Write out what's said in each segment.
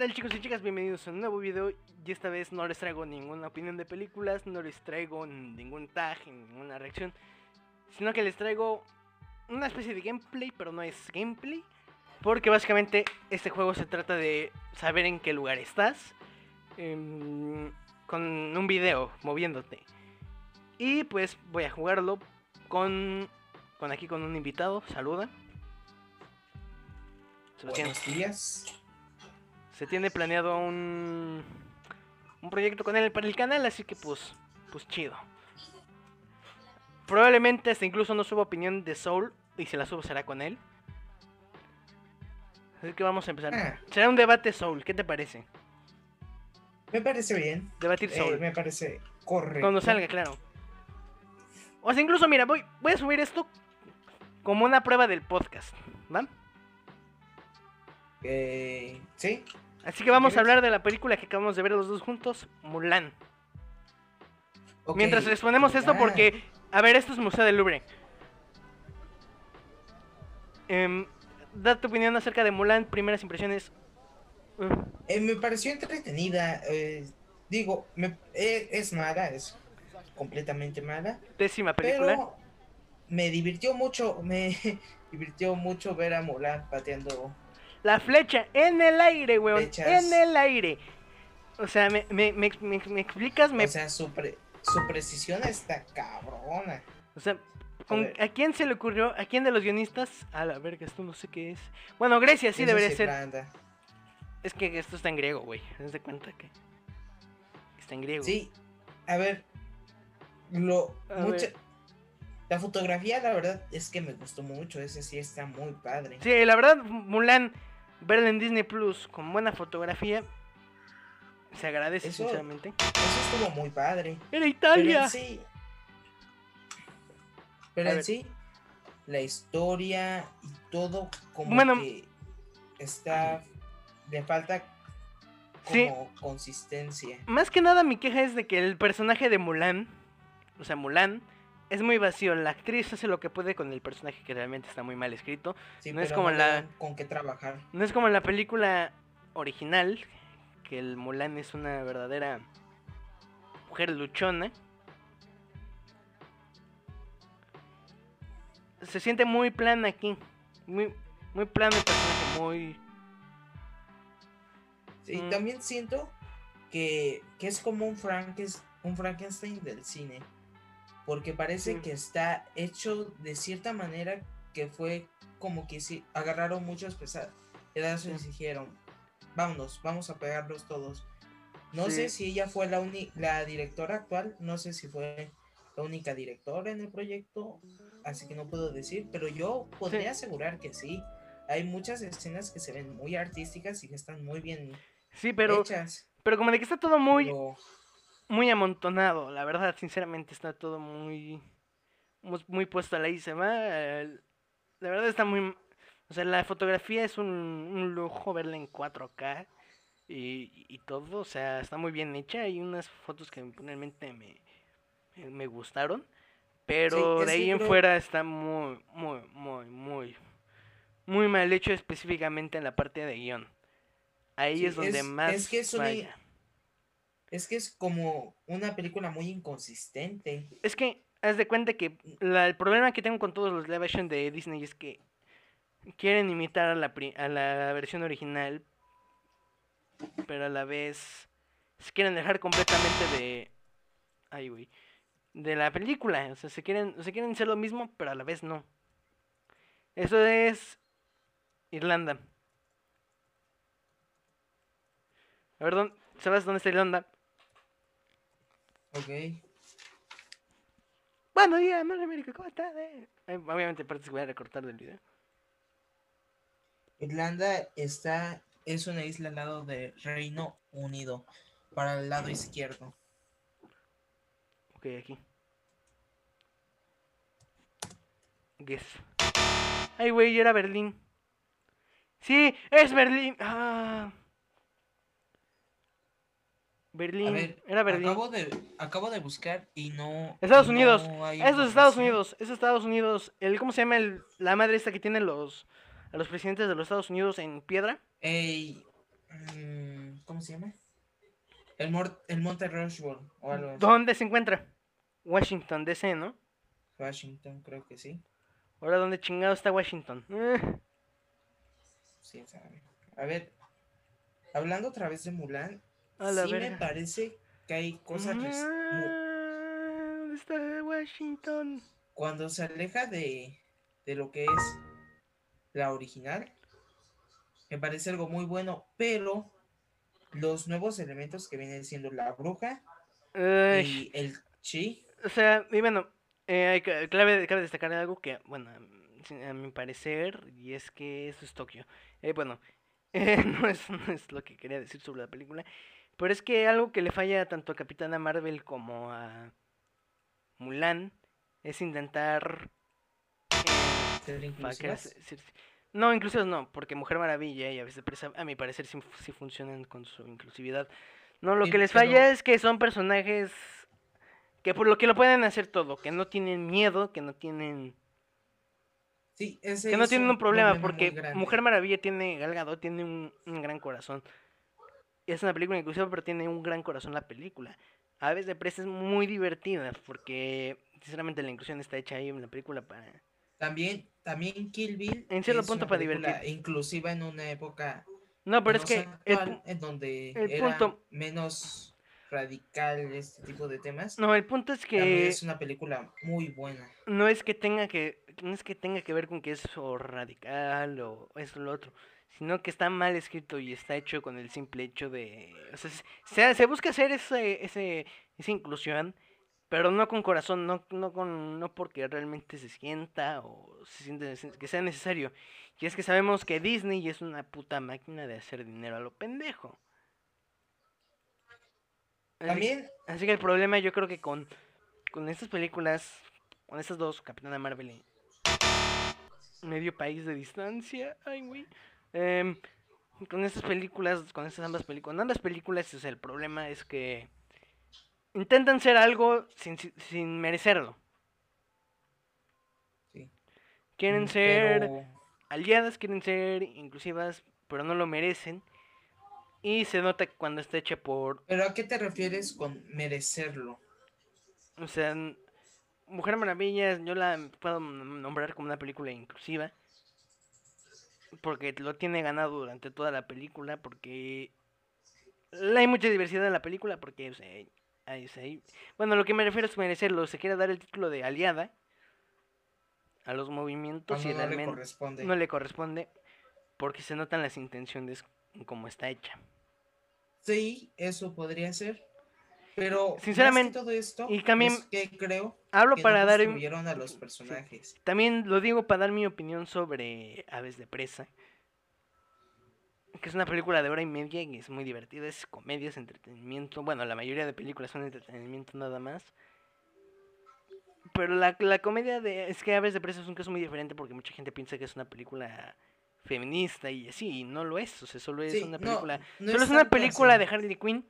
tal chicos y chicas? Bienvenidos a un nuevo video y esta vez no les traigo ninguna opinión de películas, no les traigo ningún tag, ninguna reacción, sino que les traigo una especie de gameplay, pero no es gameplay, porque básicamente este juego se trata de saber en qué lugar estás, em, con un video moviéndote. Y pues voy a jugarlo con, con aquí con un invitado, saluda. Sebastián. Buenos días. Se tiene planeado un, un proyecto con él para el canal, así que pues, pues chido. Probablemente hasta incluso no suba opinión de Soul y si la subo será con él. Así que vamos a empezar. Ah. Será un debate Soul, ¿qué te parece? Me parece bien. Debatir Eh, Soul. me parece correcto. Cuando salga, claro. O sea, incluso, mira, voy, voy a subir esto como una prueba del podcast, ¿va? Eh, sí. Así que vamos a hablar de la película que acabamos de ver los dos juntos, Mulan. ok. Mientras respondemos esto, porque, a ver, esto es Museo del Louvre. Em, da tu opinión acerca de Mulan, primeras impresiones. Uh, eh, me pareció entretenida. eh, digo, me- eh, es mala, es completamente mala. pésima película. Pero me divirtió mucho. Me divirtió mucho ver a Mulan pateando. La flecha en el aire, weón. Flechas. En el aire. O sea, me, me, me, me- explicas, O sea, su, pre- su precisión está cabrona. O sea, ¿con- ver. ¿a quién se le ocurrió? ¿A quién de los guionistas? A la verga, esto no sé qué es. Bueno, Grecia sí Eso debería ser. Es que esto está en griego, güey. ¿Te de cuenta que está en griego? Sí, a ver. Lo, A mucha- ver. La fotografía, la verdad, es que me gustó mucho. Ese sí está muy padre. Sí, la verdad, Mulan, verla en Disney Plus con buena fotografía, se agradece, Eso- sinceramente. Eso estuvo muy padre. ¡Era Pero Italia! en sí. Pero en sí, la historia y todo como Bueno. que está. Le falta Sí. como consistencia. Más que nada, mi queja es de que el personaje de Mulan, o sea, Mulan, es muy vacío. La actriz hace lo que puede con el personaje que realmente está muy mal escrito. Sí, No es como la- con qué trabajar. No es como la película original, que el Mulan es una verdadera mujer luchona. Se siente muy plana aquí. Muy, muy plano el personaje, muy... Sí, Mm. también siento que, que es como un, Frankes- un Frankenstein del cine. Porque parece Sí. que está hecho de cierta manera que fue como que si agarraron muchos pesa- pedazos y Sí. dijeron, vámonos, vamos a pegarlos todos. No Sí. sé si ella fue la, uni- la directora actual, no sé si fue la única directora en el proyecto, así que no puedo decir, pero yo podría asegurar que sí. Hay muchas escenas que se ven muy artísticas y que están muy bien Sí, pero, hechas. pero como de que está todo muy, pero- muy amontonado. La verdad, sinceramente, está todo muy... Muy, muy puesto a la el- La verdad está muy... O sea, la fotografía es un, un lujo verla en 4K y, y todo. O sea, está muy bien hecha. Hay unas fotos que realmente me, me- me gustaron. Pero Sí, de ahí en fuera está muy, muy, muy, muy... Muy mal hecho específicamente en la parte de guion. Ahí Sí, es donde es- más es que es una- falla. Es que es como una película muy inconsistente. Es que, haz de cuenta que la- el problema que tengo con todos los live action de Disney es que quieren imitar a la, a la versión original, pero a la vez se quieren dejar completamente de... Ay, güey. De la película. O sea, se quieren, se quieren hacer lo mismo, pero a la vez no. Eso es Irlanda. A ver, ¿dónde- ¿sabes dónde está Irlanda? Ok. Bueno, día, Mario América, ¿cómo estás? eh? Eh, Obviamente, partes voy a recortar del video. Irlanda está. Es una isla al lado de Reino Unido. Para el lado izquierdo. Ok, aquí. Guess. Ay, güey, era Berlín. Sí, es Berlín. Ah. Berlín. A ver, era Berlín. Acabo de, acabo de buscar y no. Estados y Unidos. no es Estados. Unidos. Es Estados Unidos. El, ¿Cómo se llama el, la madre esta que tienen los, a los presidentes de los Estados Unidos en piedra? Ey, mm, ¿cómo se llama? El, mor- el monte Rushmore o algo así. ¿Dónde se encuentra? Washington, D.C., ¿no? Washington, creo que sí. Ahora, ¿dónde chingado está Washington? Eh, Sí, sabe. A ver, hablando otra vez de Mulan, A la sí me parece que hay cosas Ah, ¿Dónde está Washington? cuando se aleja de, de lo que es la original, me parece algo muy bueno, pero los nuevos elementos que vienen siendo la bruja Ay, y el chi, O sea, y bueno, eh, clave, cabe destacar algo que, bueno, a mi parecer, y es que eso es Tokio. Eh, bueno, eh, no, es, no es lo que quería decir sobre la película, pero es que algo que le falla tanto a Capitana Marvel como a Mulan es intentar... ser ¿para qué inclusivas. No, incluso no, porque Mujer Maravilla y a veces a mi parecer sí, sí funcionan con su inclusividad. No, lo Sí, que les falla es que son personajes que por lo que lo pueden hacer todo, que no tienen miedo, que no tienen Sí, ese que no tienen un problema, porque. Mujer Maravilla tiene Gal Gadot tiene un, un gran corazón. Es una película inclusiva, pero tiene un gran corazón la película. A veces de presa es muy divertida, porque sinceramente la inclusión está hecha ahí en la película para También, también Kill Bill En cierto es punto una para divertir. inclusiva en una época No, pero es que el actual, en donde el era punto- menos radical este tipo de temas. no, el punto es También que es una película muy buena. no es que tenga que no es que tenga que ver con que es o radical o eso o lo otro sino que está mal escrito y está hecho con el simple hecho de o sea, se- busca hacer ese, ese esa inclusión pero no con corazón no no con no porque realmente se sienta o se siente que sea necesario. Y es que sabemos que Disney es una puta máquina de hacer dinero a lo pendejo. Así- También, Así que el problema yo creo que con, con estas películas, con estas dos, Capitana Marvel y Medio País de Distancia, ay güey, em, con estas películas, con estas ambas películas, con ambas películas, sea, el problema es que intentan ser algo sin, merecerlo. sí, Quieren mm, ser pero aliadas, quieren ser inclusivas, pero no lo merecen. Y se nota cuando está hecha por ¿Pero a qué te refieres con merecerlo? O sea, Mujer Maravilla, yo la puedo nombrar como una película inclusiva. Porque lo tiene ganado durante toda la película. Porque hay mucha diversidad en la película. Porque, o sea, hay- hay- bueno, lo que me refiero es merecerlo. Se quiere dar el título de aliada a los movimientos Cuando y no le corresponde. no le corresponde. Porque se notan las intenciones como está hecha. Sí, eso podría ser. Pero Sinceramente, todo esto y también es que creo Hablo que para no dar... construyeron a los personajes. También lo digo para dar mi opinión sobre Aves de Presa. Que es una película de hora y media y es muy divertida. Es comedia, es entretenimiento. Bueno, la mayoría de películas son entretenimiento nada más. Pero la, la comedia de... Es que Aves de Presa es un caso muy diferente porque mucha gente piensa que es una película feminista y así. Y no lo es. O sea, solo es Sí, una película... no solo es una película así. de Harley Quinn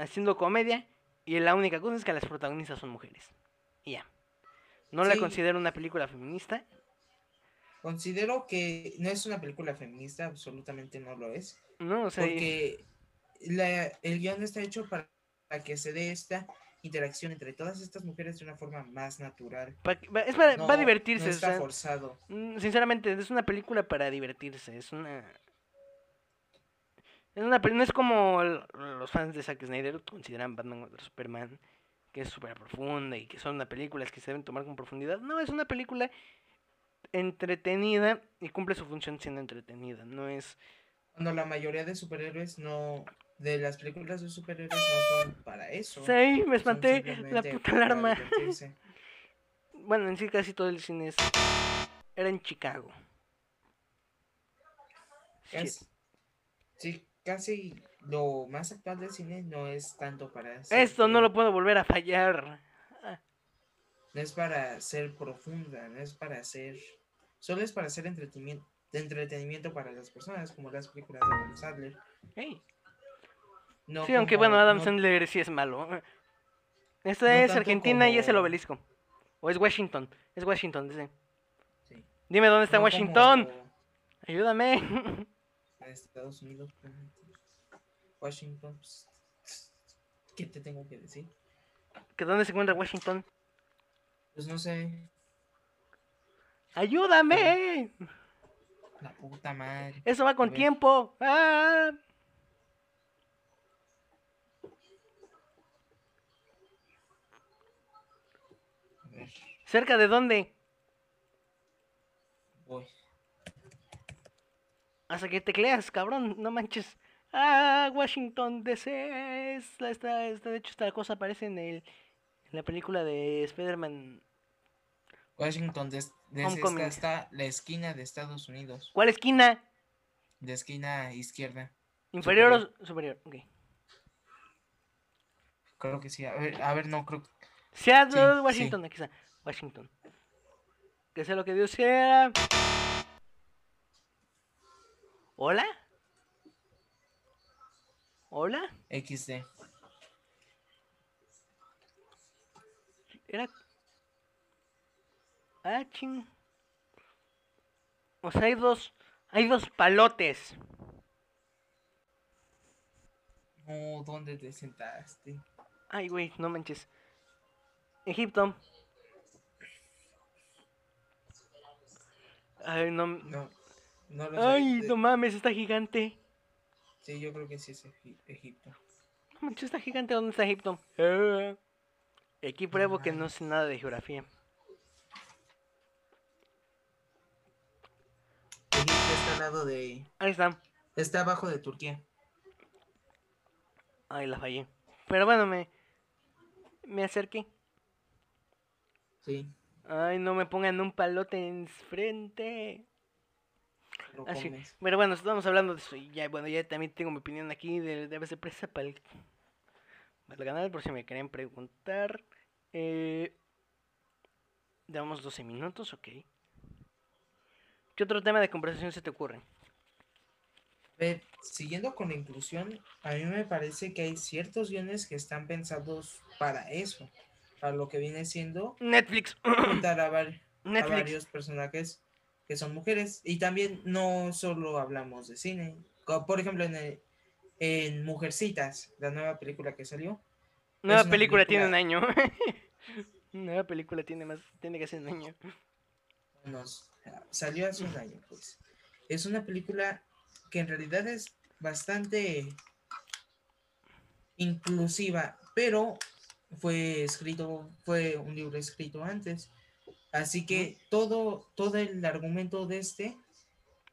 haciendo comedia. Y la única cosa es que las protagonistas son mujeres. Y ya. No la considero una película feminista. Considero que no es una película feminista, absolutamente no lo es. No, o sea, y- Porque la- el guion está hecho para, para que se dé esta interacción entre todas estas mujeres de una forma más natural. pa- es para, No, va a divertirse. no o está sea, forzado. mm, sinceramente, es una película para divertirse. Es una. Es una no es como los fans de Zack Snyder consideran Batman contra Superman, que es súper profunda y que son una películas que se deben tomar con profundidad. No, es una película entretenida y cumple su función siendo entretenida. No es. Cuando la mayoría de superhéroes no. De las películas de superhéroes no son para eso. Sí, me espanté. La puta alarma. Bueno, en sí casi todo el cine es... era en Chicago. Casi- sí, casi lo más actual del cine no es tanto para ser Esto no lo puedo volver a fallar. no es para ser profunda, no es para ser solo es para hacer entretenimiento de entretenimiento para las personas como las películas de Adam Sandler. Hey. No sí, aunque bueno, Adam no- Sandler sí es malo. Esta no es Argentina y es el obelisco. O es Washington. Es Washington, dice. sí, Dime dónde está Washington. como Ayúdame. Estados Unidos. realmente. Washington. pues, ¿Qué te tengo que decir? ¿Que dónde se encuentra Washington? Pues no sé. ¡Ayúdame! La puta madre. Eso va con tiempo. ¡Ah! ¿Cerca de dónde? voy. Hasta que tecleas, cabrón, no manches. Ah, Washington DC. Esta, esta, de hecho, esta cosa aparece en, el, en la película de Spider-Man. Washington, esta está la esquina de Estados Unidos. ¿Cuál esquina? De esquina izquierda. ¿Inferior o superior? Ok. Creo que sí. A ver, a ver, no, creo que. Seattle, sí. Washington, aquí está. Washington. Que sea lo que Dios quiera. ¿Hola? ¿Hola? XD. Era. Ah, ching. O sea, hay dos. Hay dos palotes. No, ¿dónde te sentaste? Ay, güey, no manches. Egipto. Ay, no. No, no lo sé. Ay, no mames, está gigante. Sí, yo creo que sí es Egi- Egipto. No manches, está gigante. ¿Dónde está Egipto? Eh. Aquí pruebo que no sé nada de geografía. Egipto está al lado de. Ahí está. Está abajo de Turquía. Ay, la fallé. Pero bueno, me. Me acerqué. Sí. Ay, no me pongan un palote en frente. Lo Así, comes. pero bueno, estamos hablando de eso. Y ya, bueno, ya también tengo mi opinión aquí de, de Presa para el, para el canal, por si me querían preguntar. Eh, Llevamos 12 minutos, ok. ¿Qué otro tema de conversación se te ocurre? A ver, siguiendo con la inclusión, a mí me parece que hay ciertos guiones que están pensados para eso, para lo que viene siendo Netflix. juntar a, var- a Netflix. varios personajes que son mujeres. Y también no solo hablamos de cine, por ejemplo en, el- en Mujercitas, la nueva película que salió. Nueva película, tiene un año. Nueva película tiene más, tiene que ser un año. nos salió hace un año, pues. Es una película que en realidad es bastante inclusiva, pero fue escrito, fue un libro escrito antes. Así que todo, todo el argumento de este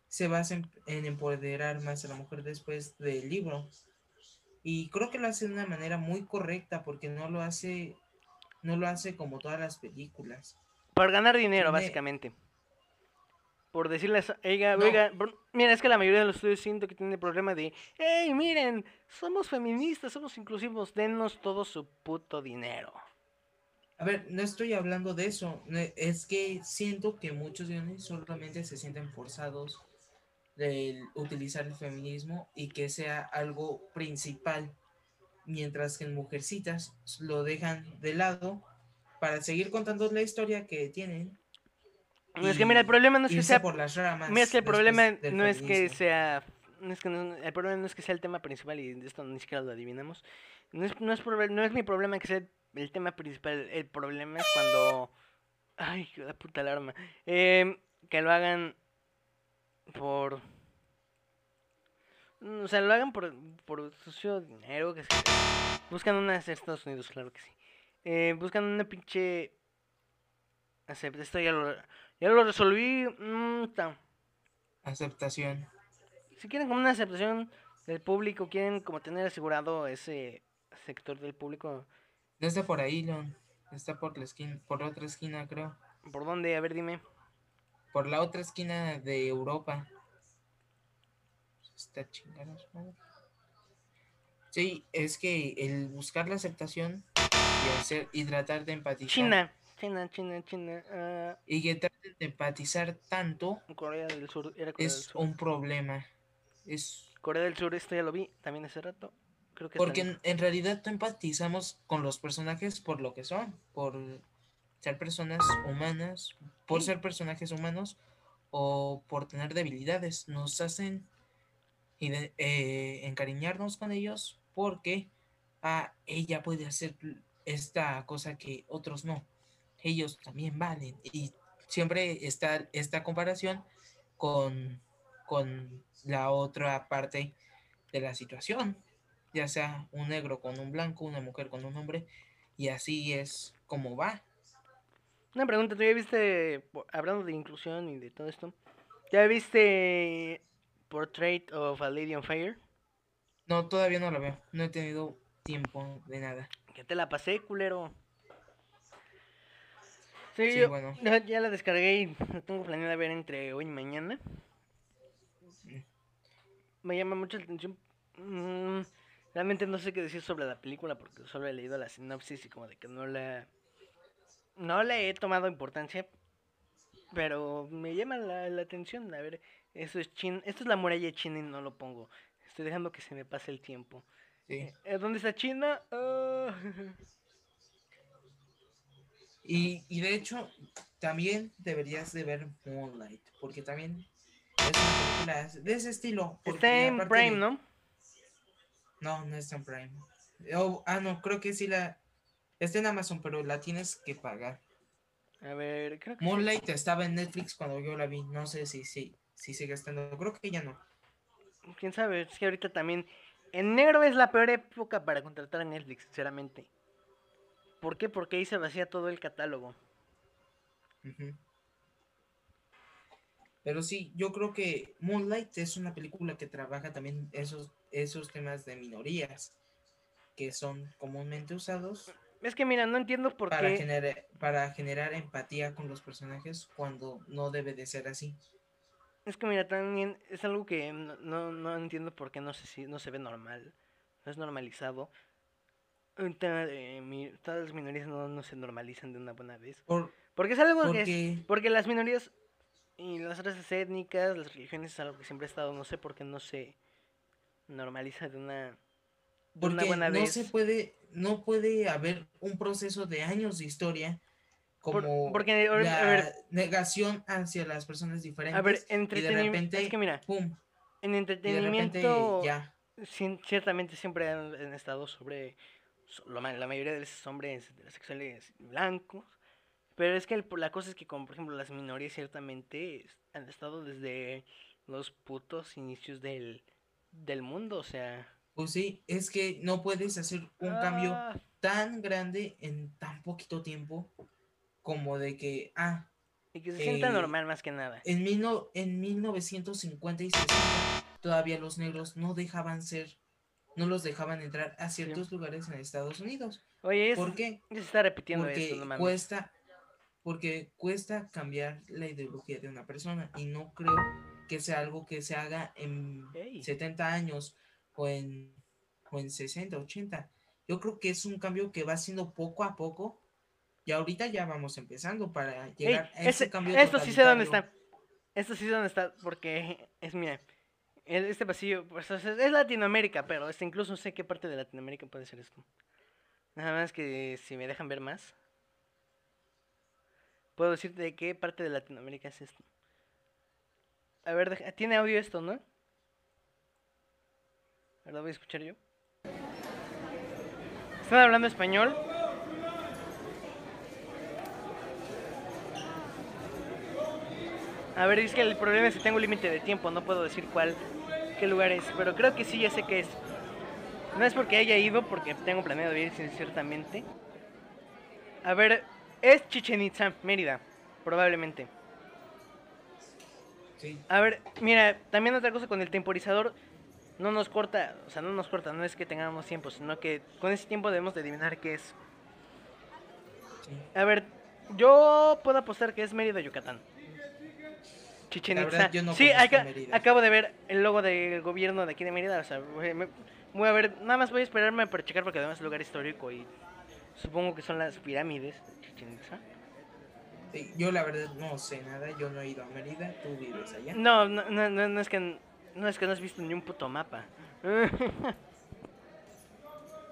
se basa en, en empoderar más a la mujer después del libro. Y creo que lo hace de una manera muy correcta porque no lo hace, no lo hace como todas las películas. Por ganar dinero, Tiene- básicamente. Por decirles, oiga, No. oiga, mira, es que la mayoría de los estudios siento que tienen el problema de, hey, miren, somos feministas, somos inclusivos, denos todo su puto dinero. A ver, no estoy hablando de eso. Es que siento que muchos guiones solamente se sienten forzados de utilizar el feminismo y que sea algo principal, mientras que en Mujercitas lo dejan de lado para seguir contando la historia que tienen. No, es que mira, el problema no es que sea por las ramas. Mira, es que el problema no es que sea. No es que no- el problema no es que sea el tema principal y esto ni siquiera lo adivinamos. No es, no es, no es mi problema que sea el tema principal. El problema es cuando. Ay, la puta alarma. Em, que lo hagan por. mm, O sea, lo hagan por, por sucio dinero. Que se- buscan una. Estados Unidos, claro que sí. Eh, buscan una pinche. Acepta, esto ya lo, ya lo resolví. mm, ta. Aceptación. Si quieren como una aceptación del público, quieren como tener asegurado ese sector del público. No está por ahí, Leon. Está por la esquina, por la otra esquina, creo. ¿Por dónde? A ver, dime. Por la otra esquina de Europa. Está chingada su madre. Sí, es que el buscar la aceptación y hacer y tratar de empatizar China. China, China, China. ah, y que traten de empatizar tanto Corea del Sur. Era Corea del es Sur. un problema. Es Corea del Sur, esto ya lo vi también hace rato. Creo que porque en, en realidad empatizamos con los personajes por lo que son, por ser personas humanas, por Sí. ser personajes humanos o por tener debilidades. Nos hacen eh, encariñarnos con ellos porque ah, ella puede hacer esta cosa que otros no. Ellos también valen. Y siempre está esta comparación con, con la otra parte de la situación, ya sea un negro con un blanco, una mujer con un hombre, y así es como va. Una pregunta, ¿tú ya viste, hablando de inclusión y de todo esto, ¿ya viste Portrait of a Lady on Fire? No, todavía no la veo, no he tenido tiempo de nada. Que te la pasé, culero. Sí, Sí, yo bueno. ya, ya la descargué y la tengo planeada ver entre hoy y mañana. Mm. Me llama mucho la atención. Mm, realmente no sé qué decir sobre la película porque solo he leído la sinopsis y como de que no la... No le he tomado importancia. Pero me llama la, la atención. A ver, eso es chin, esto es la muralla china y no lo pongo. Estoy dejando que se me pase el tiempo. Sí. Eh, ¿Dónde está China? Ah. Y, y de hecho, también deberías de ver Moonlight, porque también es una película de ese estilo. Está en Prime, de- ¿no? No, no está en Prime. Oh, ah, no, creo que sí la... Está en Amazon, pero la tienes que pagar. A ver, creo que. Moonlight estaba en Netflix cuando yo la vi. No sé si, si, si sigue estando. Creo que ya no. quién sabe, es que ahorita también. Enero es la peor época para contratar a Netflix, sinceramente. ¿Por qué? Porque ahí se vacía todo el catálogo. Ujú. Pero sí, yo creo que Moonlight es una película que trabaja también esos, esos temas de minorías que son comúnmente usados Es que mira, no entiendo por para, qué. generar, para generar empatía con los personajes cuando no debe de ser así. Es que mira, también es algo que no, no, no entiendo por qué no se, si- no se ve normal. No es normalizado. Un tema de mi- todas las minorías no, no se normalizan de una buena vez. Por, Porque es algo que es- porque Porque las minorías y las razas étnicas, las religiones es algo que siempre ha estado, no sé por qué no se normaliza de una, de una porque buena no vez. se puede, no puede haber un proceso de años de historia Por- como porque, a ver, la a ver, negación hacia las personas diferentes a ver, entretenimiento. Es que mira, pum, en entretenimiento, ya. cien- ciertamente siempre han, han estado sobre, so- lo la mayoría de veces hombres heterosexuales blancos. Pero es que el- la cosa es que, como por ejemplo, las minorías ciertamente es- han estado desde los putos inicios del, del mundo, o sea. Pues sí, es que no puedes hacer un cambio ah, tan grande en tan poquito tiempo como de que, ah, Y que se sienta eh, normal más que nada. en, mil no- en 1950 y 60 todavía los negros no dejaban ser, no los dejaban entrar a ciertos lugares en Estados Unidos. Oye, es, ¿Por qué? ya se está repitiendo Porque esto, no cuesta, porque cuesta cambiar la ideología de una persona y no creo que sea algo que se haga en Ey. 70 años o en, o en 60, 80. Yo creo que es un cambio que va haciendo poco a poco y ahorita ya vamos empezando para llegar a ese ese- cambio esto sí sé dónde está. Esto sí sé dónde está, porque es, mira, el- este pasillo, pues, es, es Latinoamérica, pero este incluso sé qué parte de Latinoamérica puede ser esto. Nada más que si me dejan ver más, puedo decirte de qué parte de Latinoamérica es esto. A ver, deja- tiene audio esto, ¿no? ¿Verdad? Voy a escuchar yo. ¿Están hablando español? A ver, es que el problema es que tengo límite de tiempo, no puedo decir cuál, qué lugar es, pero creo que sí, ya sé qué es. No es porque haya ido, porque tengo planeado ir sin- ciertamente. A ver, es Chichen Itza, Mérida, probablemente. Sí, A ver, mira, también otra cosa con el temporizador, no nos corta, o sea, no nos corta, no es que tengamos tiempo, sino que con ese tiempo debemos de adivinar qué es. sí. A ver, yo puedo apostar que es Mérida, Yucatán. Chichen Itza. no sí, Mérida. acabo de ver el logo del gobierno de aquí de Mérida. O sea, me- voy a ver, nada más voy a esperarme para checar porque además es lugar histórico y supongo que son las pirámides de Chichen Itza. Sí, Yo la verdad no sé nada, yo no he ido a Mérida, tú vives allá. No, no, no, no, no es que no es que no has visto ni un puto mapa.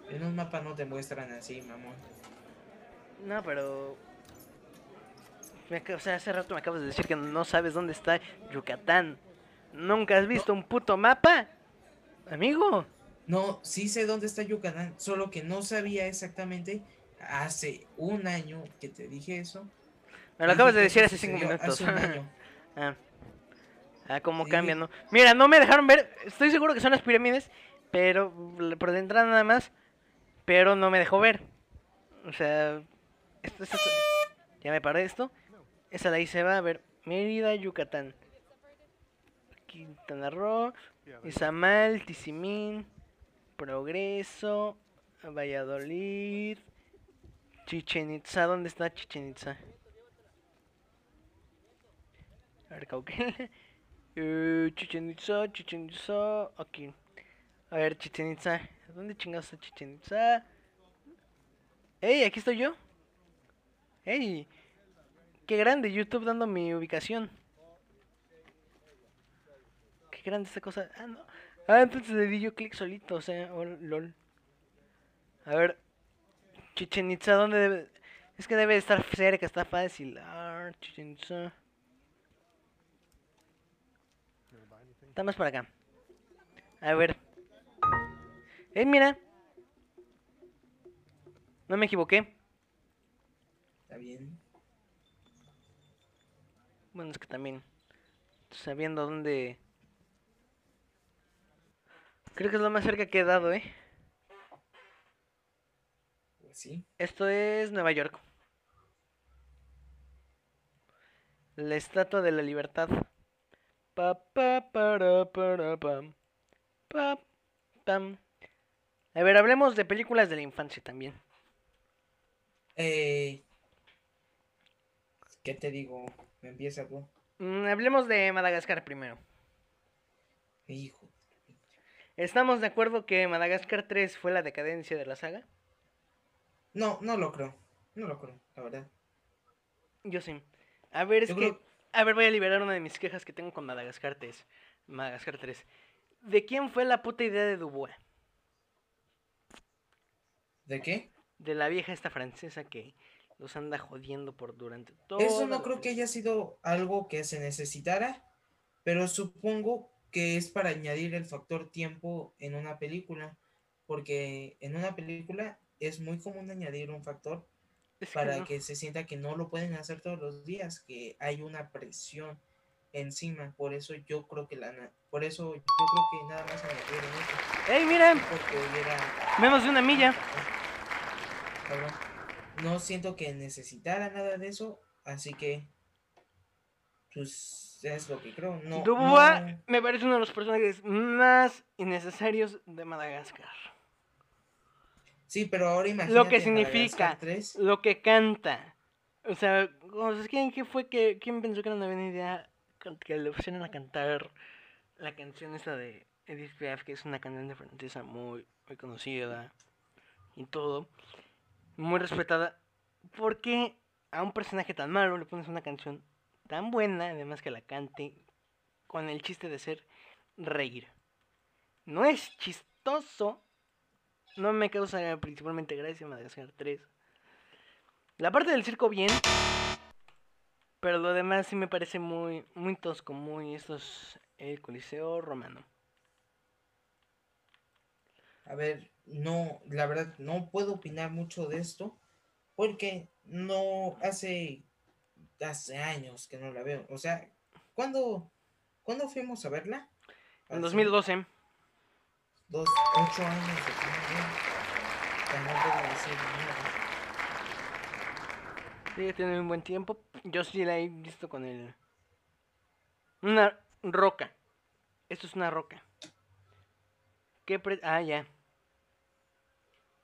En un mapa no te muestran así, mamón. no, pero o sea, hace rato me acabas de decir que no sabes dónde está Yucatán. ¿Nunca has visto un puto mapa? Amigo. No, sí sé dónde está Yucatán, solo que no sabía exactamente hace un año que te dije eso. Me lo acabas de decir hace cinco minutos. Hace un año. ah. ah, cómo Sí. cambian, ¿no? Mira, no me dejaron ver. Estoy seguro que son las pirámides, pero por de entrada nada más. Pero no me dejó ver. O sea, esto, esto- ya me paré esto. Esa de ahí se va a ver. Mérida, Yucatán. Quintana Roo, Izamal, Tizimín, Progreso, Valladolid, Chichen Itza. ¿Dónde está Chichen Itza? A ver, Cauquel. Eh, Chichen Itza, Chichen Itza. Aquí. A ver, Chichen Itza. ¿Dónde chingados está Chichen Itza? ¡Ey! Aquí estoy yo. ¡Ey! ¡Qué grande! YouTube dando mi ubicación. ¡Qué grande esta cosa! Ah, no. Ah, entonces le di yo clic solito, o sea, lol. A ver. Chichen Itza, ¿dónde debe...? Es que debe estar cerca, está fácil. Ah, Chichen Itza. Está más para acá. A ver. Eh, mira. No me equivoqué. Está bien. Bueno, es que también. Sabiendo dónde. Creo que es lo más cerca que he dado, ¿eh? Sí. Esto es Nueva York. La estatua de la libertad. Pa, pa, para, para, pam. Pa, pam. A ver, hablemos de películas de la infancia también. Eh, ¿Qué te digo? Me empieza tú. Mm, hablemos de Madagascar primero. Hijo. ¿Estamos de acuerdo que Madagascar 3 fue la decadencia de la saga? No, no lo creo. No lo creo, la verdad. Yo sí. A ver, es Yo que. creo- A ver, voy a liberar una de mis quejas que tengo con Madagascar 3. Madagascar 3. ¿De quién fue la puta idea de Dubois? ¿De qué? De la vieja esta francesa que los anda jodiendo por durante todo. Eso no creo que haya sido algo que se necesitara, pero supongo que es para añadir el factor tiempo en una película, porque en una película es muy común añadir un factor para que se sienta que no lo pueden hacer todos los días, que hay una presión encima, por eso yo creo que la por eso yo creo que nada más añadieron eso, ¡Ey, porque hubiera Menos de una milla. Perdón. No siento que necesitara nada de eso, así que pues es lo que creo. No, Dubois no- me parece uno de los personajes más innecesarios de Madagascar. Sí, pero ahora imagínate que en significa. Madagascar 3, Lo que canta. O sea, ¿quién, fue que. ¿Quién pensó que era una buena idea que le pusieran a cantar la canción esta de Edith Piaf, que es una cantante francesa muy, muy conocida y todo, muy respetada? ¿Por qué a un personaje tan malo le pones una canción tan buena, además que la cante, con el chiste de ser reír? No es chistoso. No me causa principalmente gracia Madagascar 3. La parte del circo bien. Pero lo demás sí me parece muy, muy tosco, muy estos el Coliseo Romano. a ver, no, la verdad no puedo opinar mucho de esto porque no hace hace años que no la veo. O sea, ¿cuándo, ¿cuándo fuimos a verla? En Hace 2012. Dos, ocho años de que no veo. O sea, no puedo Sí, tiene un buen tiempo. Yo sí la he visto con el. Una roca. Esto es una roca. ¿Qué pre- Ah, ya.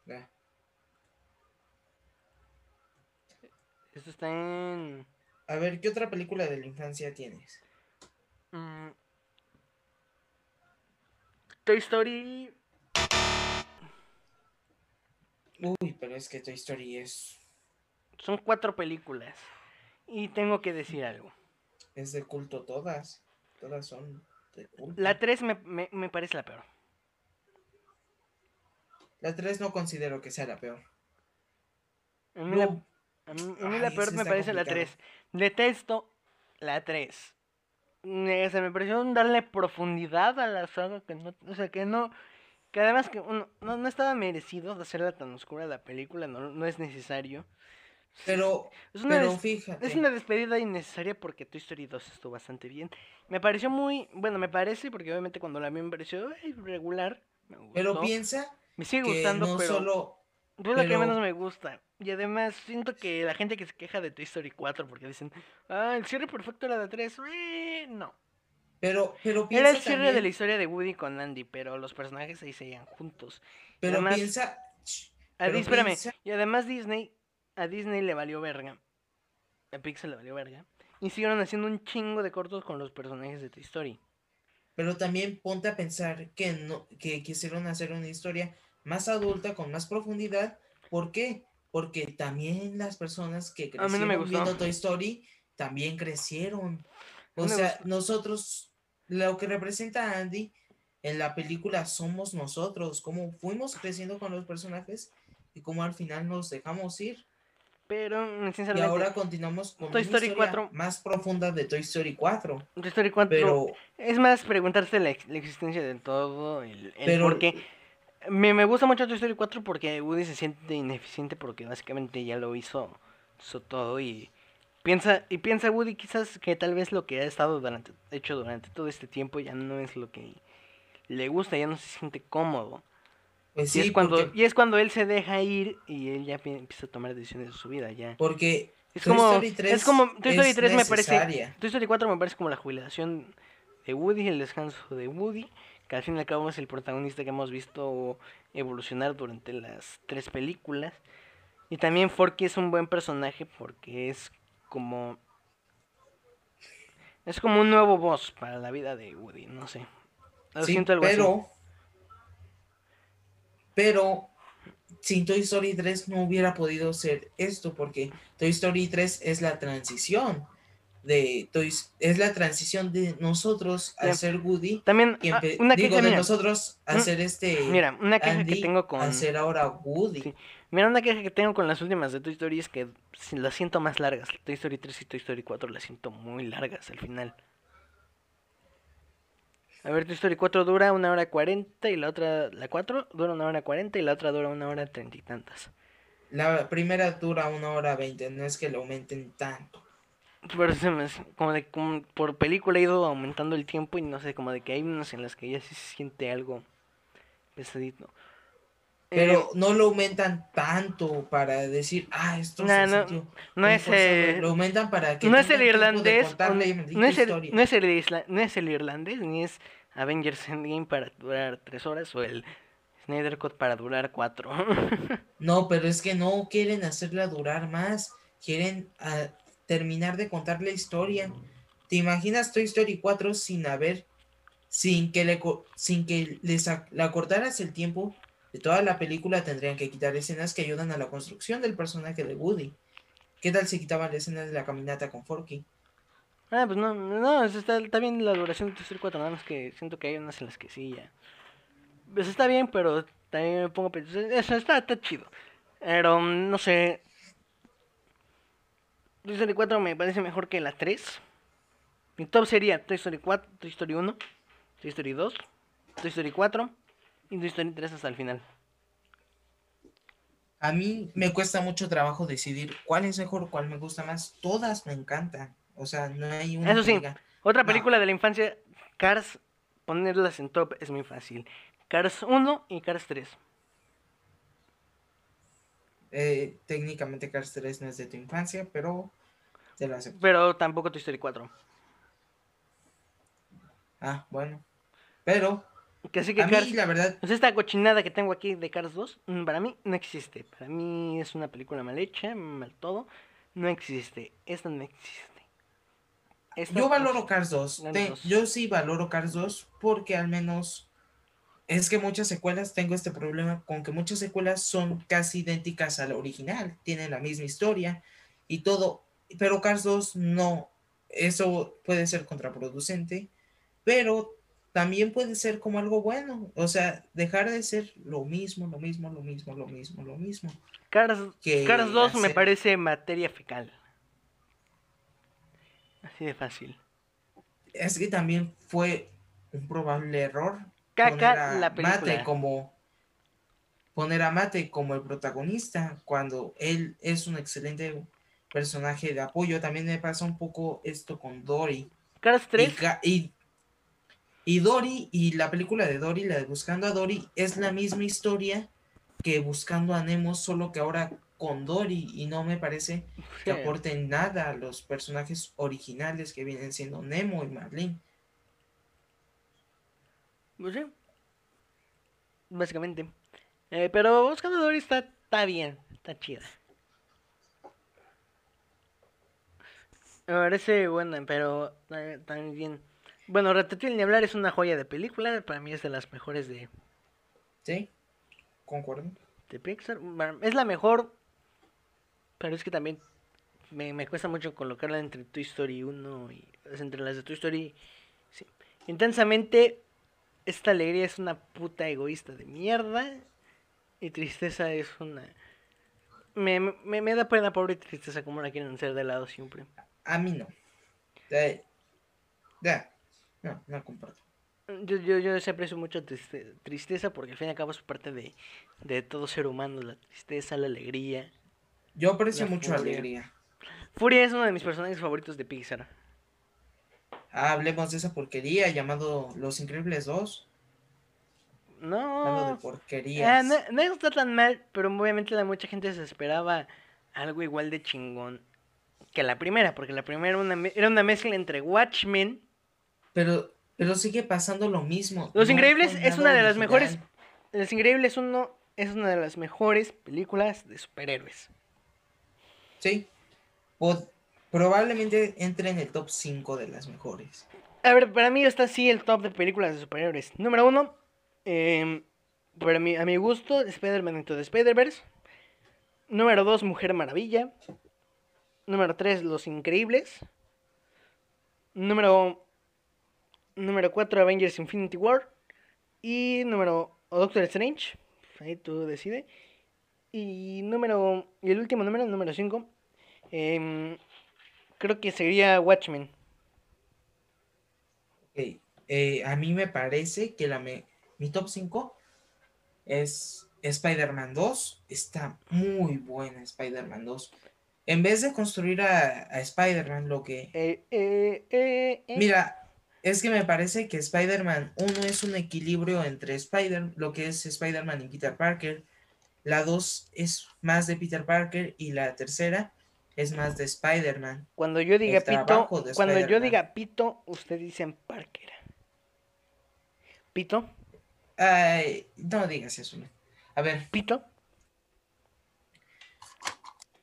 Ya. Esto está en. A ver, ¿qué otra película de la infancia tienes? mm, Toy Story. Uy, pero es que Toy Story es, Son cuatro películas. Y tengo que decir algo. es de culto todas. Todas son de culto. La 3 me, me, me parece la peor. La 3 no considero que sea la peor. A mí, la, No, a mí- a mí la Ay, peor me parece la complicado. 3. Detesto la 3. me, se me pareció darle profundidad a la saga que no, o sea, que no, que además que uno, no, no estaba merecido de hacerla tan oscura la película, no, no es necesario. Pero, Es una, pero fíjate. es una despedida innecesaria porque Toy Story 2 estuvo bastante bien. Me pareció muy, bueno, me parece porque obviamente cuando la vi me pareció ay, regular. Me Pero gustó. piensa me sigue que gustando, no pero solo. es lo que pero- menos me gusta. Y además siento que la gente que se queja de Toy Story 4 porque dicen, ah, el cierre perfecto era de 3, eh, no. Pero, pero Era piensa el cierre de la historia de Woody con Andy, pero los personajes ahí seguían juntos. Pero además- piensa. Pero espérame, piensa- y además Disney, a Disney le valió verga. A Pixar le valió verga. Y siguieron haciendo un chingo de cortos con los personajes de Toy Story. Pero también ponte a pensar que no, que quisieron hacer una historia más adulta, con más profundidad. ¿Por qué? Porque también las personas que no crecieron viendo Toy Story también crecieron. O sea, nosotros, lo que representa a Andy en la película somos nosotros, cómo fuimos creciendo con los personajes y cómo al final nos dejamos ir. Pero, mm, Y sinceramente, ahora continuamos con Toy una Story historia 4. más profunda de Toy Story 4. Toy Story 4 Pero, es más preguntarse la, la existencia del todo, el, el pero por qué. Me, me gusta mucho Toy Story 4 porque Woody se siente ineficiente porque básicamente ya lo hizo, hizo todo y piensa y piensa Woody quizás que tal vez lo que ha estado durante, hecho durante todo este tiempo ya no es lo que le gusta, ya no se siente cómodo. pues y, sí, es cuando, porque, y es cuando él se deja ir y él ya pi- empieza a tomar decisiones de su vida ya. porque Es Toy como, Story 3 es como Toy Story es 3 me parece. Toy Story 4 me parece como la jubilación de Woody, el descanso de Woody, que al fin y al cabo es el protagonista que hemos visto evolucionar durante las tres películas. Y también Forky es un buen personaje porque es como... Es como un nuevo boss para la vida de Woody, no sé. Lo Sí, siento algo así. pero, pero sin Toy Story 3 no hubiera podido ser esto, porque Toy Story 3 es la transición de Toy, es la transición de nosotros a ser Woody También, ah, una digo queja, de mira, nosotros a Mm, ser este mira, una queja Andy que tengo con... a ser ahora Woody. Sí. Mira, una queja que tengo con las últimas de Toy Story es que las siento más largas. Toy Story 3 y Toy Story 4 las siento muy largas al final. A ver, Toy Story 4 dura una hora 40 y la otra, la 4 dura una hora 40 y la otra dura una hora treinta y tantas. La primera dura una hora veinte, no es que lo aumenten tanto. Pero se me como de como por película ha ido aumentando el tiempo y no sé, como de que hay unas en las que ya sí se siente algo pesadito. Pero Eh, no lo aumentan tanto para decir, ah, esto Nah, se no, sintió no es forzado". eh, Lo aumentan para que no es el irlandés, o- la no es el, no es el isla- no es el irlandés, ni es Avengers Endgame para durar tres horas o el Snyder Cut para durar cuatro. No, pero es que no quieren hacerla durar más. Quieren ah, terminar de contar la historia. ¿Te imaginas Toy Story 4 sin haber, sin que le, co- sin que les ac- le acortaras el tiempo de toda la película? Tendrían que quitar escenas que ayudan a la construcción del personaje de Woody. ¿Qué tal si quitaban la escena de la caminata con Forky? ah, pues no, no, eso está, está bien la duración de Toy Story 4, nada más que siento que hay unas en las que sí ya. Pues está bien, pero también me pongo a pensar, eso está, está chido. Pero no sé. Toy Story 4 me parece mejor que la 3. Mi top sería Toy Story 4, Toy Story 1, Toy Story 2, Toy Story 4 y Toy Story 3 hasta el final. A mí me cuesta mucho trabajo decidir cuál es mejor, cuál me gusta más. Todas me encantan. O sea, no hay una Eso sí. diga, Otra No. película de la infancia, Cars, ponerlas en top es muy fácil. Cars 1 y Cars 3. Eh, técnicamente Cars 3 no es de tu infancia, pero te lo acepto. Pero tampoco Toy Story 4. Ah, bueno. Pero Que así que a Cars... mí la verdad, sea, esta cochinada que tengo aquí de Cars 2, mm, para mí no existe. Para mí es una película mal hecha, mal todo. No existe. Esta no existe. Esta yo valoro. Cars 2. Cars Te- 2. yo sí valoro Cars 2 porque al menos es que muchas secuelas, tengo este problema con que muchas secuelas son casi idénticas a la original, tienen la misma historia y todo, pero Cars 2 no. Eso puede ser contraproducente, pero también puede ser como algo bueno. O sea, dejar de ser lo mismo, lo mismo, lo mismo, lo mismo, lo mismo. Cars, Cars 2 me parece materia fecal. Así de fácil. Es que también fue un probable error. Caca poner a la película. Mate como poner a Mate como el protagonista cuando él es un excelente personaje de apoyo. También me pasa un poco esto con Dory. Cars Y, 3, ca- y, y Dory y la película de Dory, la de Buscando a Dory, es la misma historia que Buscando a Nemo, solo que ahora con Dory y no me parece que aporten nada a los personajes originales que vienen siendo Nemo y Marlene. Pues sí. Básicamente. Eh, pero Buscando Dory está, está bien, está chida. Me parece buena, pero eh, también... Bueno, Ratatouille ni hablar es una joya de película, para mí es de las mejores de, ¿Sí? Concuerdo. de Pixar. Es la mejor, pero es que también me, me cuesta mucho colocarla entre Toy Story 1 y es entre las de Toy Story. sí. Intensamente, esta alegría es una puta egoísta de mierda y tristeza es una... Me, me, me da pena pobre tristeza como la quieren hacer de lado siempre. A mí no. Eh, ya. No, no comparto. Yo, yo, yo aprecio mucho triste- tristeza porque al fin y al cabo es parte de, de todo ser humano, la tristeza, la alegría. Yo aprecio La mucho furia. Alegría. Furia es uno de mis personajes favoritos de Pixar. Ah, hablemos de esa porquería llamado Los Increíbles 2. Hablando de No, porquerías. ah, no, no está tan mal, pero obviamente la mucha gente se esperaba algo igual de chingón que la primera, porque la primera era una, me- era una mezcla entre Watchmen. Pero, pero sigue pasando lo mismo. Los No Increíbles es una de las mejores. Los Increíbles uno es una de las mejores películas de superhéroes. Sí. Po- probablemente entre en el top 5 de las mejores. A ver, para mí está así el top de películas de superhéroes. Número uno, em, para mí, a mi gusto, Spider-Man Into the Spider-Verse. Número dos, Mujer Maravilla. Número tres, Los Increíbles. Número, número cuatro, Avengers Infinity War. Y número, Doctor Strange. Ahí tú decides. Y número, y el último número, número cinco, em, creo que sería Watchmen. Ok, eh, a mí me parece que la me- mi top 5 es Spider-Man 2. Está muy buena Spider-Man 2. En vez de construir a, a Spider-Man, lo que... Eh, eh, eh, eh. Mira, es que me parece que Spider-Man 1 es un equilibrio entre Spider, lo que es Spider-Man y Peter Parker. La 2 es más de Peter Parker y la tercera es más de Spider-Man. Cuando yo diga pito, cuando yo diga pito, usted dicen Parker. Pito, Ay, no digas eso. A ver, pito.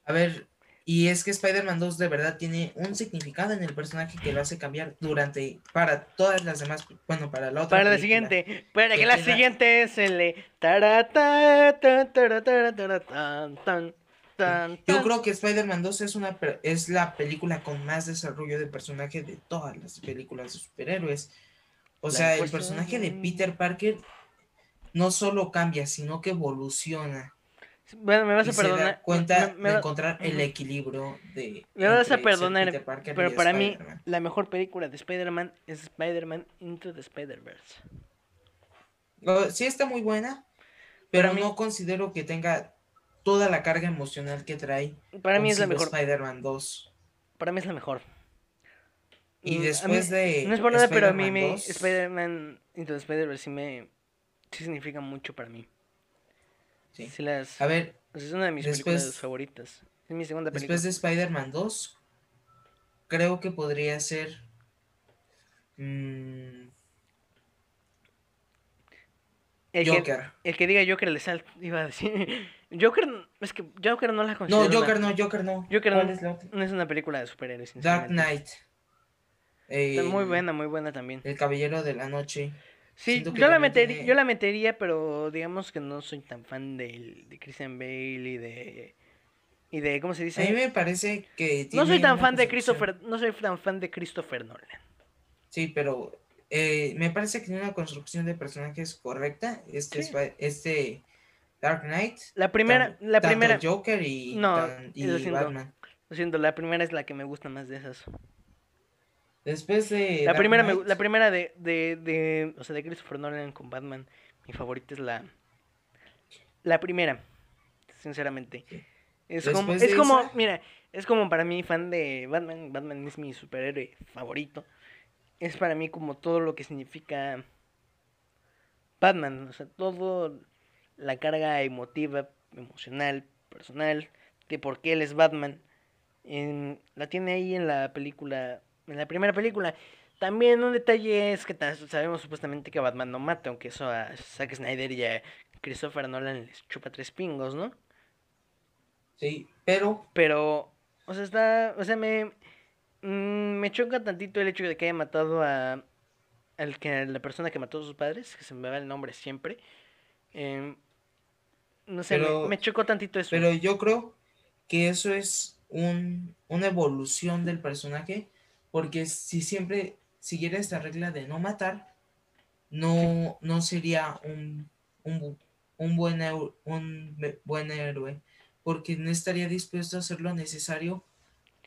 a ver, y es que Spider-Man 2 de verdad tiene un significado en el personaje que lo hace cambiar durante, para todas las demás, bueno, para la otra Para la siguiente, para que que la siguiente es el de tan, tan, Yo creo que Spider-Man 2 es, una, es la película con más desarrollo de personaje de todas las películas de superhéroes. O La sea, el personaje de Peter Parker no solo cambia, sino que evoluciona. Bueno, me vas y a se perdonar. da cuenta me- me de encontrar el equilibrio de. Me vas a perdonar, Peter Parker pero para mí la mejor película de Spider-Man es Spider-Man Into the Spider-Verse. Oh, sí está muy buena, pero no considero que tenga toda la carga emocional que trae. Para mí es la mejor. Spider-Man 2. Para mí es la mejor. Y Mm, mí- después de No es por nada, pero a mí Spider-Man me, 2, Spider-Man Into the Spider-Verse sí me sí significa mucho para mí. sí. Sí las, A ver, sea, es una de mis después- películas favoritas. Es mi segunda película. Después de Spider-Man 2, creo que podría ser. mm, el, que, Joker. el que diga Joker le sal iba a decir. Joker, es que Joker no la considero. No, una- Joker no, Joker no. Joker ¿Cuál no. es no una película de superhéroes. Dark. Knight. Está muy Eh, buena, muy buena también. El Caballero de la Noche. Sí, yo la, metería, tiene- yo la metería, pero digamos que no soy tan fan de, de Christian Bale y de. Y de, ¿cómo se dice? A mí me parece que. No soy tiene tan fan de Christopher, no soy tan fan de Christopher Nolan. Sí, pero eh, me parece que tiene una construcción de personajes correcta. Este, Sí. Este Dark Knight. La primera, tan- la primera, Joker y, No, tan- y lo siento. Batman. lo siento, la primera es la que me gusta más de esas. Después de. La Dark primera, me- la primera de, de, de, o sea, de Christopher Nolan con Batman, mi favorita es la, la primera, sinceramente. Sí. Es como, es como, mira, es como para mí fan de Batman, Batman es mi superhéroe favorito. Es para mí como todo lo que significa Batman, o sea, todo la carga emotiva, emocional, personal, de por qué él es Batman. en- la tiene ahí en la película, en la primera película. También un detalle es que sabemos supuestamente que Batman no mata, aunque eso a Zack Snyder y a Christopher Nolan les chupa tres pingos, ¿no? Sí, pero. Pero, o sea, está, o sea, me, mm, me choca tantito el hecho de que haya matado a, al que, a la persona que mató a sus padres, que se me va el nombre siempre. Em, no sé, me- Pero- me, chocó tantito eso. Pero yo creo que eso es un, una evolución del personaje. Porque si siempre siguiera esta regla de no matar, no, no sería un, un, un buen, un buen héroe. Porque no estaría dispuesto a hacer lo necesario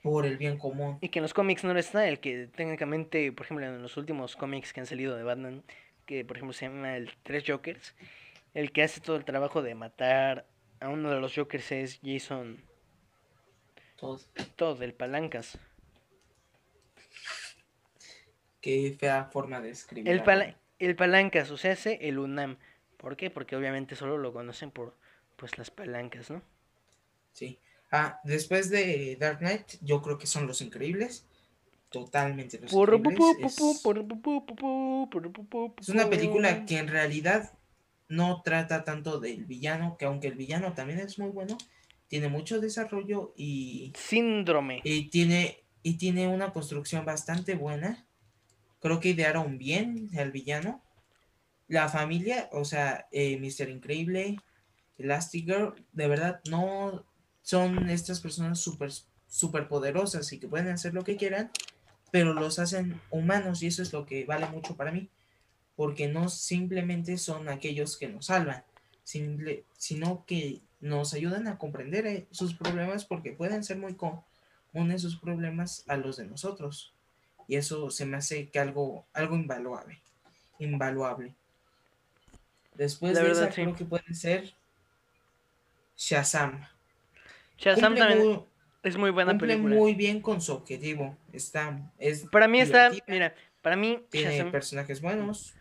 por el bien común. Y que en los cómics no lo está, el que técnicamente, por ejemplo, en los últimos cómics que han salido de Batman, que por ejemplo se llama el Tres Jokers, el que hace todo el trabajo de matar a uno de los Jokers es Jason Todo. Todd, el Palancas. Qué fea forma de escribir. El, pala- el Palancas, o sea, ese, el UNAM. ¿Por qué? Porque obviamente solo lo conocen por pues las palancas, ¿no? Sí. Ah, después de Dark Knight, yo creo que son los increíbles. Totalmente los increíbles. Es- una película que en realidad no trata tanto del villano, que aunque el villano también es muy bueno, tiene mucho desarrollo y, Síndrome. y tiene, y tiene una construcción bastante buena. Creo que idearon bien al villano. La familia, o sea, eh, Mr. Increíble, Elastigirl, de verdad no son estas personas súper super poderosas y que pueden hacer lo que quieran, pero los hacen humanos y eso es lo que vale mucho para mí porque no simplemente son aquellos que nos salvan, simple- sino que nos ayudan a comprender eh, sus problemas porque pueden ser muy comunes sus problemas a los de nosotros. Y eso se me hace que algo, algo invaluable. Invaluable. Después La de verdad, esa sí. creo que puede ser Shazam. Shazam Cumple también muy, es muy buena cumple película. muy bien con su objetivo. Está, es Para mí está, mira, para mí tiene Shazam, personajes buenos.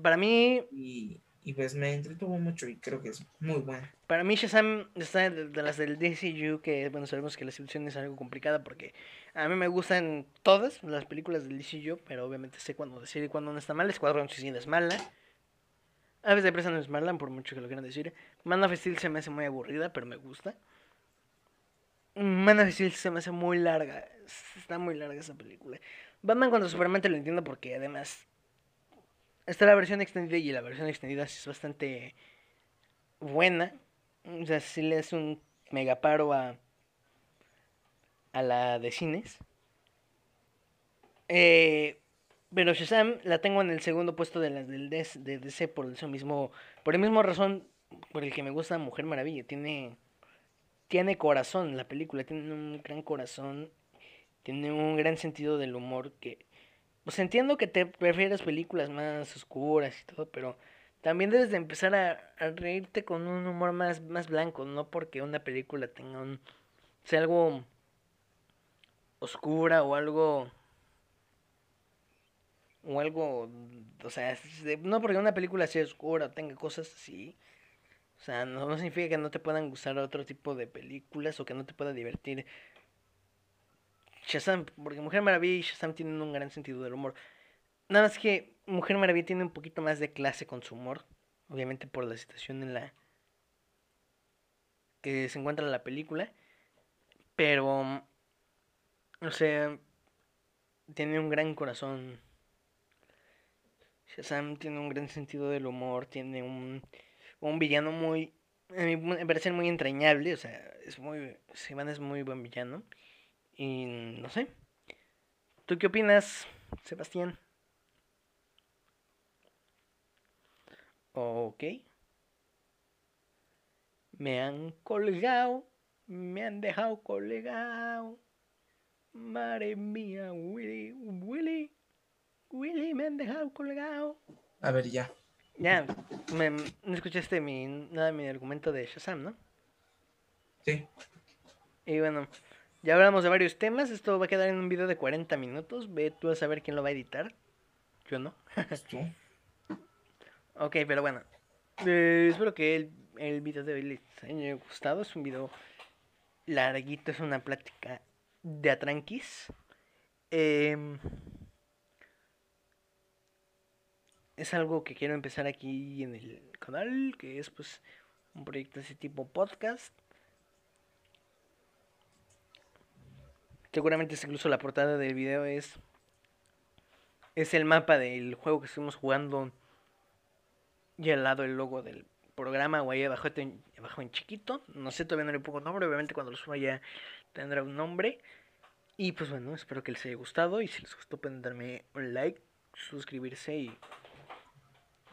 Para mí, y, y pues me entretuvo mucho y creo que es muy buena. para mí Shazam está de, de las del DCU que bueno sabemos que la situación es algo complicada porque a mí me gustan todas las películas del DCU, pero obviamente sé cuándo decir y cuándo no está mal. Escuadrón Suicida es mala. Aves de presa no es mala, por mucho que lo quieran decir. Man of Steel se me hace muy aburrida, pero me gusta. Man of Steel se me hace muy larga. Está muy larga esa película. Batman contra Superman te lo entiendo porque además está la versión extendida y la versión extendida es bastante buena. O sea, sí le es un megaparo a, a la de cines. Eh, pero Shazam la tengo en el segundo puesto de las del DC, de DC por eso mismo, por el mismo razón por el que me gusta Mujer Maravilla. Tiene, tiene corazón la película, tiene un gran corazón, tiene un gran sentido del humor que, pues entiendo que te prefieres películas más oscuras y todo, pero también debes de empezar a, reírte con un humor más, más blanco, no porque una película tenga un, sea algo oscura o algo o algo, o sea, no porque una película sea oscura tenga cosas así, o sea, no significa que no te puedan gustar otro tipo de películas o que no te pueda divertir. Shazam, porque Mujer Maravilla y Shazam tienen un gran sentido del humor. Nada más que Mujer Maravilla tiene un poquito más de clase con su humor, obviamente por la situación en la que se encuentra la película, pero, o sea, tiene un gran corazón. Shazam tiene un gran sentido del humor, tiene un, un villano muy, a mí me parece muy entrañable, o sea, es muy, Sivan es muy buen villano. Y no sé. ¿Tú qué opinas, Sebastián? Ok. Me han colgado, me han dejado colgado. Madre mía, Willy, Willy, Willy, me han dejado colgado. A ver, ya. Ya, me, no escuchaste mi, nada de mi argumento de Shazam, ¿no? Sí. Y bueno, ya hablamos de varios temas. Esto va a quedar en un video de 40 minutos. Ve tú a saber quién lo va a editar. Yo no. Pues tú. Ok, pero bueno. eh, espero que el, el video de hoy les haya gustado. Es un video larguito, es una plática de atranquis. Em, es algo que quiero empezar aquí en el canal, que es pues un proyecto de ese tipo podcast. Seguramente es incluso la portada del video es es el mapa del juego que estuvimos jugando y al lado el logo del programa o ahí abajo en, abajo en chiquito. No sé, todavía no le pongo nombre, obviamente cuando lo suba ya tendrá un nombre. Y pues bueno, espero que les haya gustado y si les gustó pueden darme un like, suscribirse y,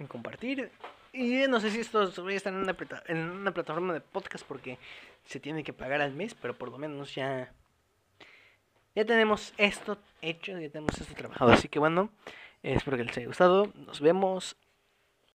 compartir. Y no sé si esto voy a estar en una, en una plataforma de podcast porque se tiene que pagar al mes, pero por lo menos ya ya tenemos esto hecho, ya tenemos esto trabajado. Así que bueno, espero que les haya gustado. Nos vemos